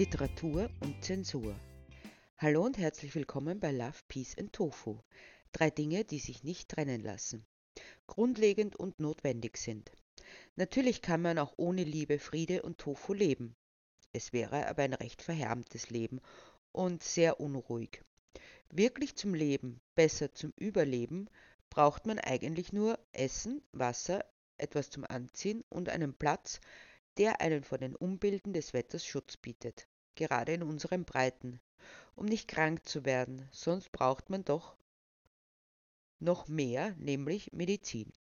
Literatur und Zensur. Hallo und herzlich willkommen bei Love, Peace and Tofu. Drei Dinge, die sich nicht trennen lassen, grundlegend und notwendig sind. Natürlich kann man auch ohne Liebe, Friede und Tofu leben. Es wäre aber ein recht verhärmtes Leben und sehr unruhig. Wirklich zum Leben, besser zum Überleben, braucht man eigentlich nur Essen, Wasser, etwas zum Anziehen und einen Platz, der einen vor den Umbilden des Wetters Schutz bietet, gerade in unseren Breiten, um nicht krank zu werden, sonst braucht man doch noch mehr, nämlich Medizin.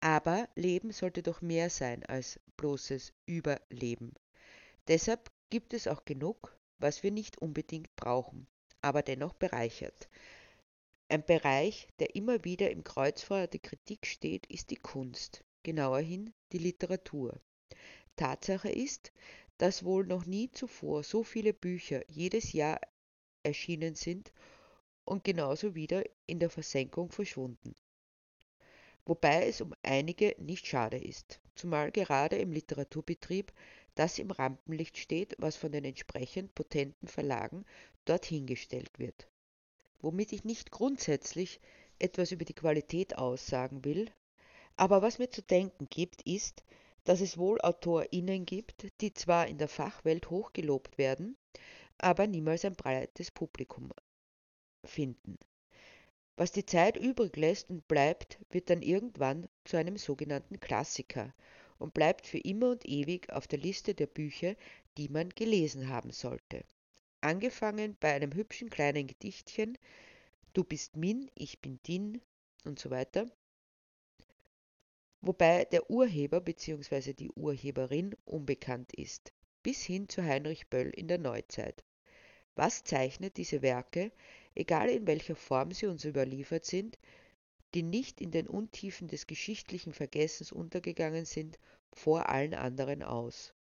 Aber Leben sollte doch mehr sein als bloßes Überleben. Deshalb gibt es auch genug, was wir nicht unbedingt brauchen, aber dennoch bereichert. Ein Bereich, der immer wieder im Kreuzfeuer der Kritik steht, ist die Kunst, genauerhin die Literatur. Tatsache ist, dass wohl noch nie zuvor so viele Bücher jedes Jahr erschienen sind und genauso wieder in der Versenkung verschwunden. Wobei es um einige nicht schade ist, zumal gerade im Literaturbetrieb das im Rampenlicht steht, was von den entsprechend potenten Verlagen dorthin gestellt wird. Womit ich nicht grundsätzlich etwas über die Qualität aussagen will, aber was mir zu denken gibt, ist, dass es wohl AutorInnen gibt, die zwar in der Fachwelt hochgelobt werden, aber niemals ein breites Publikum finden. Was die Zeit übrig lässt und bleibt, wird dann irgendwann zu einem sogenannten Klassiker und bleibt für immer und ewig auf der Liste der Bücher, die man gelesen haben sollte. Angefangen bei einem hübschen kleinen Gedichtchen Du bist min, ich bin din und so weiter, wobei der Urheber bzw. die Urheberin unbekannt ist, bis hin zu Heinrich Böll in der Neuzeit. Was zeichnet diese Werke, egal in welcher Form sie uns überliefert sind, die nicht in den Untiefen des geschichtlichen Vergessens untergegangen sind, vor allen anderen aus?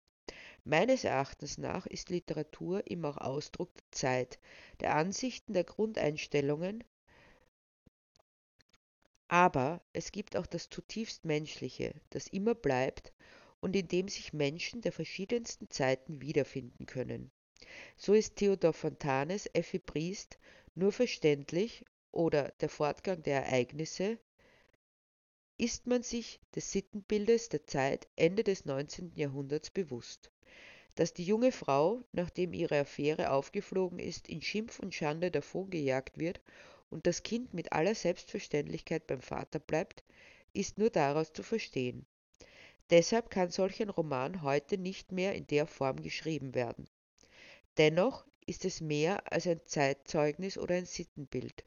Meines Erachtens nach ist Literatur immer auch Ausdruck der Zeit, der Ansichten, der Grundeinstellungen, aber es gibt auch das zutiefst Menschliche, das immer bleibt und in dem sich Menschen der verschiedensten Zeiten wiederfinden können. So ist Theodor Fontanes Effi Briest nur verständlich oder der Fortgang der Ereignisse, ist man sich des Sittenbildes der Zeit Ende des 19. Jahrhunderts bewusst, dass die junge Frau, nachdem ihre Affäre aufgeflogen ist, in Schimpf und Schande davongejagt wird und das Kind mit aller Selbstverständlichkeit beim Vater bleibt, ist nur daraus zu verstehen. Deshalb kann solch ein Roman heute nicht mehr in der Form geschrieben werden. Dennoch ist es mehr als ein Zeitzeugnis oder ein Sittenbild.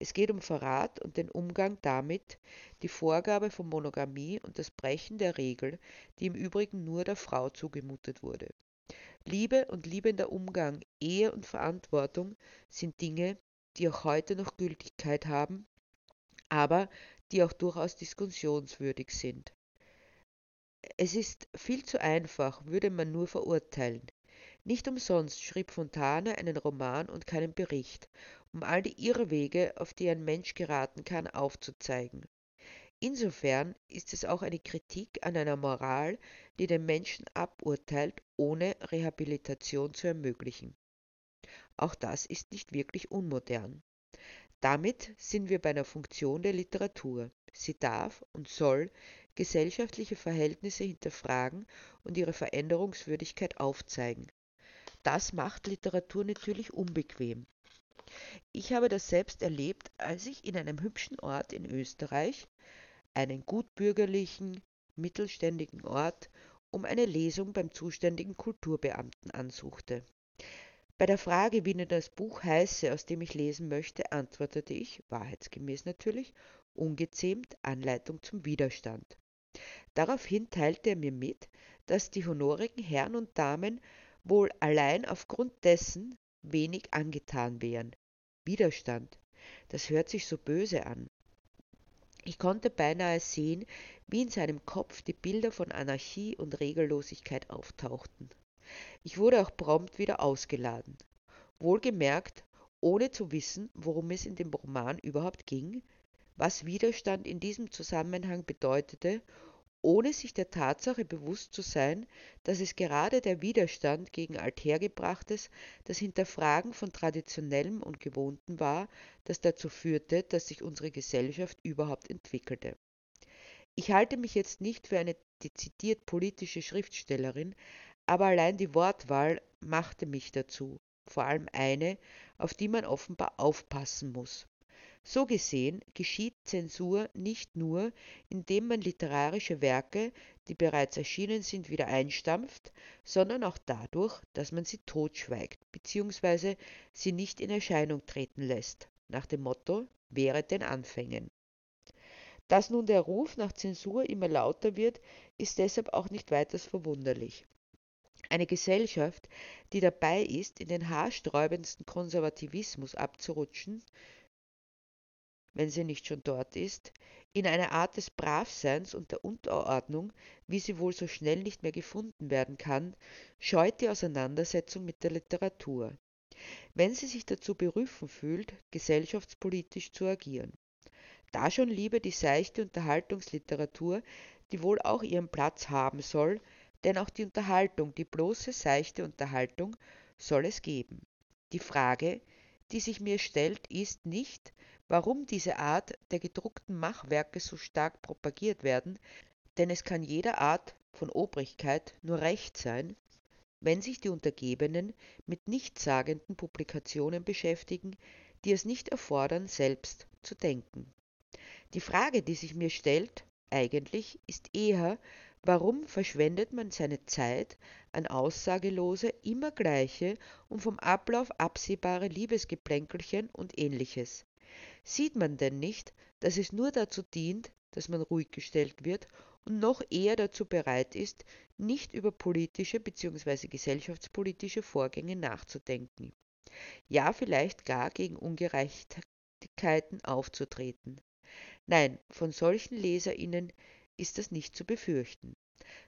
Es geht um Verrat und den Umgang damit, die Vorgabe von Monogamie und das Brechen der Regel, die im Übrigen nur der Frau zugemutet wurde. Liebe und liebender Umgang, Ehe und Verantwortung sind Dinge, die auch heute noch Gültigkeit haben, aber die auch durchaus diskussionswürdig sind. Es ist viel zu einfach, würde man nur verurteilen. Nicht umsonst schrieb Fontane einen Roman und keinen Bericht, um all die Irrwege, auf die ein Mensch geraten kann, aufzuzeigen. Insofern ist es auch eine Kritik an einer Moral, die den Menschen aburteilt, ohne Rehabilitation zu ermöglichen. Auch das ist nicht wirklich unmodern. Damit sind wir bei einer Funktion der Literatur. Sie darf und soll gesellschaftliche Verhältnisse hinterfragen und ihre Veränderungswürdigkeit aufzeigen. Das macht Literatur natürlich unbequem. Ich habe das selbst erlebt, als ich in einem hübschen Ort in Österreich, einen gutbürgerlichen, mittelständigen Ort, um eine Lesung beim zuständigen Kulturbeamten ansuchte. Bei der Frage, wie nun das Buch heiße, aus dem ich lesen möchte, antwortete ich, wahrheitsgemäß natürlich, ungezähmt Anleitung zum Widerstand. Daraufhin teilte er mir mit, dass die honorigen Herren und Damen wohl allein aufgrund dessen wenig angetan wären. Widerstand, das hört sich so böse an. Ich konnte beinahe sehen, wie in seinem Kopf die Bilder von Anarchie und Regellosigkeit auftauchten. Ich wurde auch prompt wieder ausgeladen. Wohlgemerkt, ohne zu wissen, worum es in dem Roman überhaupt ging, was Widerstand in diesem Zusammenhang bedeutete ohne sich der Tatsache bewusst zu sein, dass es gerade der Widerstand gegen Althergebrachtes, das Hinterfragen von Traditionellem und Gewohnten war, das dazu führte, dass sich unsere Gesellschaft überhaupt entwickelte. Ich halte mich jetzt nicht für eine dezidiert politische Schriftstellerin, aber allein die Wortwahl machte mich dazu, vor allem eine, auf die man offenbar aufpassen muss. So gesehen geschieht Zensur nicht nur, indem man literarische Werke, die bereits erschienen sind, wieder einstampft, sondern auch dadurch, dass man sie totschweigt bzw. sie nicht in Erscheinung treten lässt, nach dem Motto Wehret den Anfängen. Dass nun der Ruf nach Zensur immer lauter wird, ist deshalb auch nicht weiters verwunderlich. Eine Gesellschaft, die dabei ist, in den haarsträubendsten Konservativismus abzurutschen, wenn sie nicht schon dort ist, in eine Art des Bravseins und der Unterordnung, wie sie wohl so schnell nicht mehr gefunden werden kann, scheut die Auseinandersetzung mit der Literatur, wenn sie sich dazu berufen fühlt, gesellschaftspolitisch zu agieren. Da schon lieber die seichte Unterhaltungsliteratur, die wohl auch ihren Platz haben soll, denn auch die Unterhaltung, die bloße seichte Unterhaltung, soll es geben. Die Frage, die sich mir stellt, ist nicht, warum diese Art der gedruckten Machwerke so stark propagiert werden, denn es kann jeder Art von Obrigkeit nur recht sein, wenn sich die Untergebenen mit nichtssagenden Publikationen beschäftigen, die es nicht erfordern, selbst zu denken. Die Frage, die sich mir stellt, eigentlich, ist eher, Warum verschwendet man seine Zeit an aussagelose, immer gleiche und vom Ablauf absehbare Liebesgeplänkelchen und ähnliches? Sieht man denn nicht, dass es nur dazu dient, dass man ruhig gestellt wird und noch eher dazu bereit ist, nicht über politische bzw. gesellschaftspolitische Vorgänge nachzudenken, ja vielleicht gar gegen Ungerechtigkeiten aufzutreten. Nein, von solchen Leserinnen ist das nicht zu befürchten,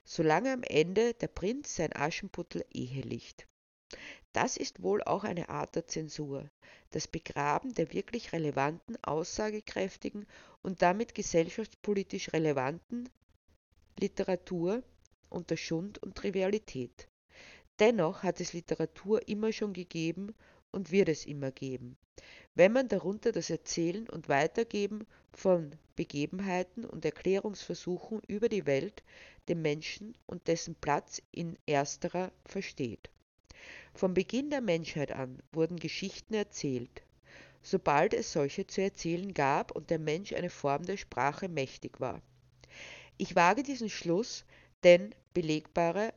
solange am Ende der Prinz sein Aschenputtel ehelicht. Das ist wohl auch eine Art der Zensur, das Begraben der wirklich relevanten, aussagekräftigen und damit gesellschaftspolitisch relevanten Literatur unter Schund und Trivialität. Dennoch hat es Literatur immer schon gegeben und wird es immer geben wenn man darunter das Erzählen und Weitergeben von Begebenheiten und Erklärungsversuchen über die Welt, den Menschen und dessen Platz in ersterer versteht. Vom Beginn der Menschheit an wurden Geschichten erzählt. Sobald es solche zu erzählen gab und der Mensch eine Form der Sprache mächtig war. Ich wage diesen Schluss, denn belegbare,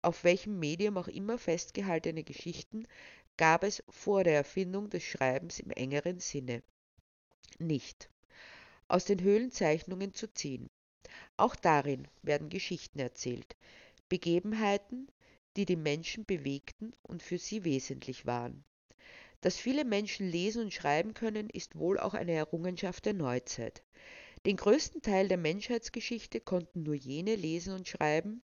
auf welchem Medium auch immer festgehaltene Geschichten gab es vor der Erfindung des Schreibens im engeren Sinne nicht, aus den Höhlenzeichnungen zu ziehen. Auch darin werden Geschichten erzählt, Begebenheiten, die die Menschen bewegten und für sie wesentlich waren. Dass viele Menschen lesen und schreiben können, ist wohl auch eine Errungenschaft der Neuzeit. Den größten Teil der Menschheitsgeschichte konnten nur jene lesen und schreiben,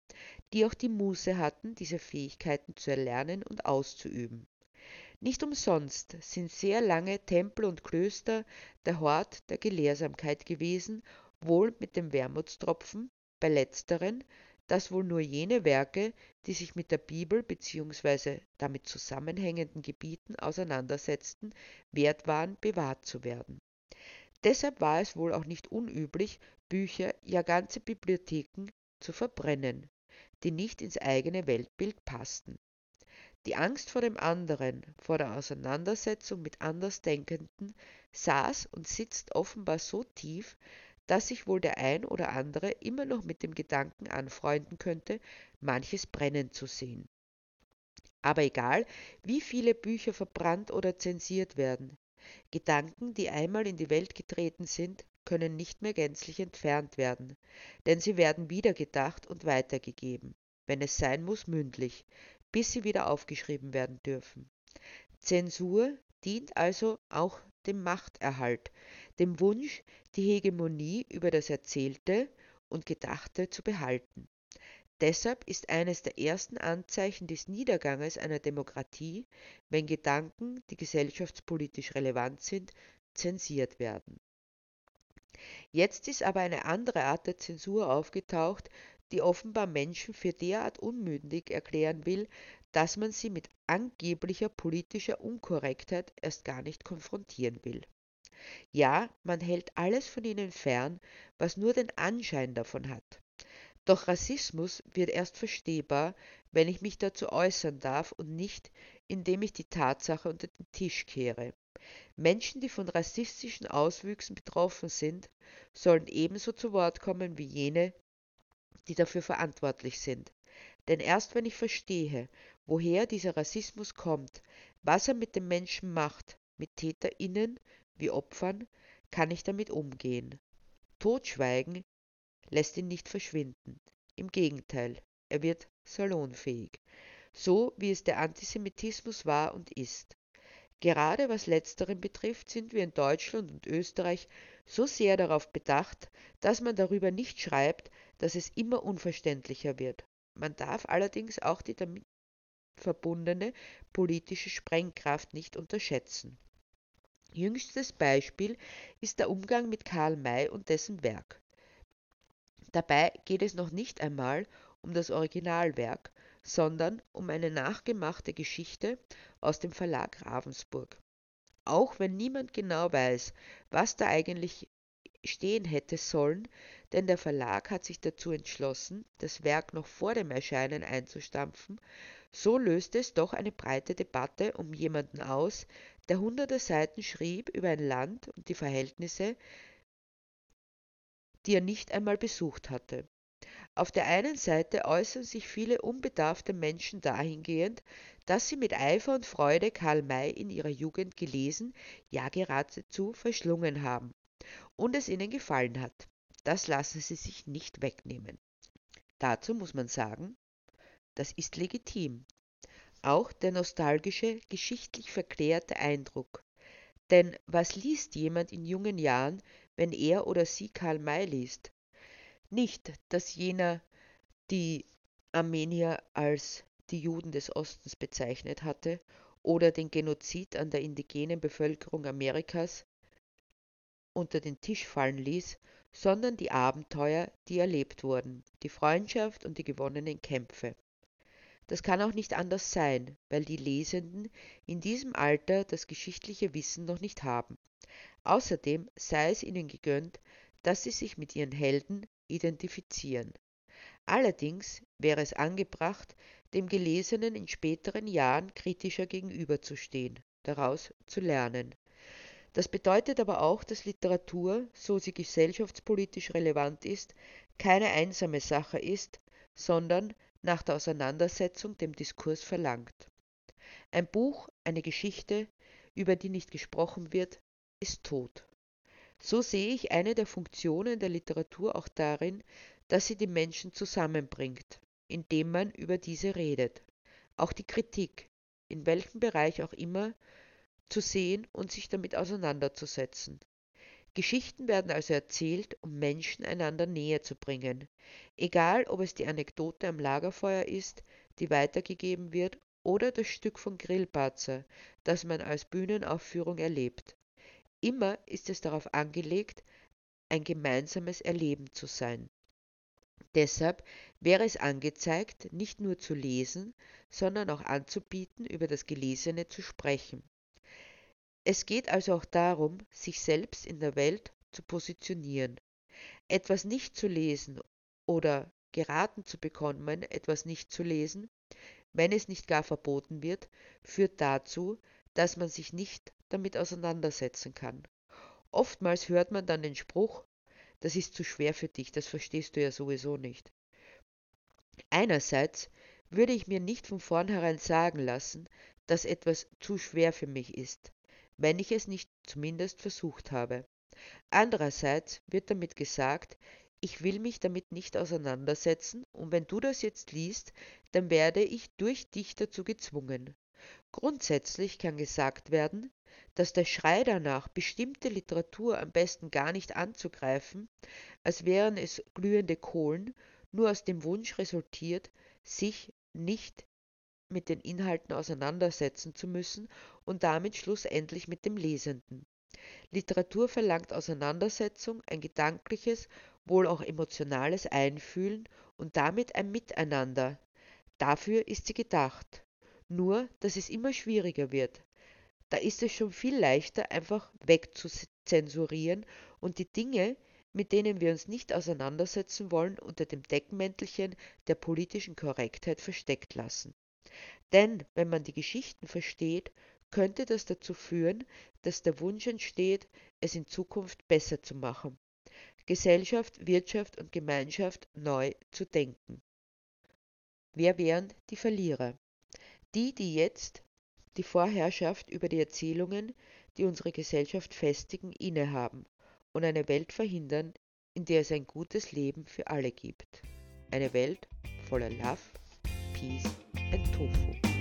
die auch die Muße hatten, diese Fähigkeiten zu erlernen und auszuüben. Nicht umsonst sind sehr lange Tempel und Klöster der Hort der Gelehrsamkeit gewesen, wohl mit dem Wermutstropfen bei letzteren, dass wohl nur jene Werke, die sich mit der Bibel bzw. damit zusammenhängenden Gebieten auseinandersetzten, wert waren, bewahrt zu werden. Deshalb war es wohl auch nicht unüblich, Bücher, ja ganze Bibliotheken zu verbrennen, die nicht ins eigene Weltbild passten. Die Angst vor dem anderen, vor der Auseinandersetzung mit Andersdenkenden saß und sitzt offenbar so tief, dass sich wohl der ein oder andere immer noch mit dem Gedanken anfreunden könnte, manches brennen zu sehen. Aber egal, wie viele Bücher verbrannt oder zensiert werden, Gedanken, die einmal in die Welt getreten sind, können nicht mehr gänzlich entfernt werden, denn sie werden wiedergedacht und weitergegeben, wenn es sein muss mündlich, bis sie wieder aufgeschrieben werden dürfen. Zensur dient also auch dem Machterhalt, dem Wunsch, die Hegemonie über das Erzählte und Gedachte zu behalten. Deshalb ist eines der ersten Anzeichen des Niederganges einer Demokratie, wenn Gedanken, die gesellschaftspolitisch relevant sind, zensiert werden. Jetzt ist aber eine andere Art der Zensur aufgetaucht, die offenbar Menschen für derart unmündig erklären will, dass man sie mit angeblicher politischer Unkorrektheit erst gar nicht konfrontieren will. Ja, man hält alles von ihnen fern, was nur den Anschein davon hat. Doch Rassismus wird erst verstehbar, wenn ich mich dazu äußern darf und nicht, indem ich die Tatsache unter den Tisch kehre. Menschen, die von rassistischen Auswüchsen betroffen sind, sollen ebenso zu Wort kommen wie jene, die dafür verantwortlich sind. Denn erst wenn ich verstehe, woher dieser Rassismus kommt, was er mit den Menschen macht, mit TäterInnen wie Opfern, kann ich damit umgehen. Totschweigen lässt ihn nicht verschwinden. Im Gegenteil, er wird salonfähig. So wie es der Antisemitismus war und ist. Gerade was letzteren betrifft, sind wir in Deutschland und Österreich so sehr darauf bedacht, dass man darüber nicht schreibt, dass es immer unverständlicher wird. Man darf allerdings auch die damit verbundene politische Sprengkraft nicht unterschätzen. Jüngstes Beispiel ist der Umgang mit Karl May und dessen Werk. Dabei geht es noch nicht einmal um das Originalwerk, sondern um eine nachgemachte Geschichte aus dem Verlag Ravensburg. Auch wenn niemand genau weiß, was da eigentlich stehen hätte sollen, denn der Verlag hat sich dazu entschlossen, das Werk noch vor dem Erscheinen einzustampfen, so löste es doch eine breite Debatte um jemanden aus, der hunderte Seiten schrieb über ein Land und die Verhältnisse, die er nicht einmal besucht hatte. Auf der einen Seite äußern sich viele unbedarfte Menschen dahingehend, dass sie mit Eifer und Freude Karl May in ihrer Jugend gelesen, ja geradezu verschlungen haben und es ihnen gefallen hat. Das lassen sie sich nicht wegnehmen. Dazu muss man sagen, das ist legitim. Auch der nostalgische, geschichtlich verklärte Eindruck. Denn was liest jemand in jungen Jahren, wenn er oder sie Karl May liest? Nicht, dass jener die Armenier als die Juden des Ostens bezeichnet hatte oder den Genozid an der indigenen Bevölkerung Amerikas unter den Tisch fallen ließ, sondern die Abenteuer, die erlebt wurden, die Freundschaft und die gewonnenen Kämpfe. Das kann auch nicht anders sein, weil die Lesenden in diesem Alter das geschichtliche Wissen noch nicht haben. Außerdem sei es ihnen gegönnt, dass sie sich mit ihren Helden identifizieren. Allerdings wäre es angebracht, dem Gelesenen in späteren Jahren kritischer gegenüberzustehen, daraus zu lernen. Das bedeutet aber auch, dass Literatur, so sie gesellschaftspolitisch relevant ist, keine einsame Sache ist, sondern nach der Auseinandersetzung dem Diskurs verlangt. Ein Buch, eine Geschichte, über die nicht gesprochen wird, ist tot. So sehe ich eine der Funktionen der Literatur auch darin, dass sie die Menschen zusammenbringt, indem man über diese redet. Auch die Kritik, in welchem Bereich auch immer, zu sehen und sich damit auseinanderzusetzen. Geschichten werden also erzählt, um Menschen einander näher zu bringen, egal ob es die Anekdote am Lagerfeuer ist, die weitergegeben wird, oder das Stück von Grillparzer, das man als Bühnenaufführung erlebt. Immer ist es darauf angelegt, ein gemeinsames Erleben zu sein. Deshalb wäre es angezeigt, nicht nur zu lesen, sondern auch anzubieten, über das Gelesene zu sprechen. Es geht also auch darum, sich selbst in der Welt zu positionieren. Etwas nicht zu lesen oder geraten zu bekommen, etwas nicht zu lesen, wenn es nicht gar verboten wird, führt dazu, dass man sich nicht damit auseinandersetzen kann. Oftmals hört man dann den Spruch, das ist zu schwer für dich, das verstehst du ja sowieso nicht. Einerseits würde ich mir nicht von vornherein sagen lassen, dass etwas zu schwer für mich ist, wenn ich es nicht zumindest versucht habe. Andererseits wird damit gesagt, ich will mich damit nicht auseinandersetzen, und wenn du das jetzt liest, dann werde ich durch dich dazu gezwungen. Grundsätzlich kann gesagt werden, dass der Schrei danach, bestimmte Literatur am besten gar nicht anzugreifen, als wären es glühende Kohlen, nur aus dem Wunsch resultiert, sich nicht mit den Inhalten auseinandersetzen zu müssen und damit schlussendlich mit dem Lesenden. Literatur verlangt Auseinandersetzung, ein gedankliches, wohl auch emotionales Einfühlen und damit ein Miteinander. Dafür ist sie gedacht. Nur, dass es immer schwieriger wird. Da ist es schon viel leichter, einfach wegzuzensurieren und die Dinge, mit denen wir uns nicht auseinandersetzen wollen, unter dem Deckmäntelchen der politischen Korrektheit versteckt lassen. Denn wenn man die Geschichten versteht, könnte das dazu führen, dass der Wunsch entsteht, es in Zukunft besser zu machen, Gesellschaft, Wirtschaft und Gemeinschaft neu zu denken. Wer wären die Verlierer? Die, die jetzt die Vorherrschaft über die Erzählungen, die unsere Gesellschaft festigen, innehaben und eine Welt verhindern, in der es ein gutes Leben für alle gibt. Eine Welt voller Love, Peace and Tofu.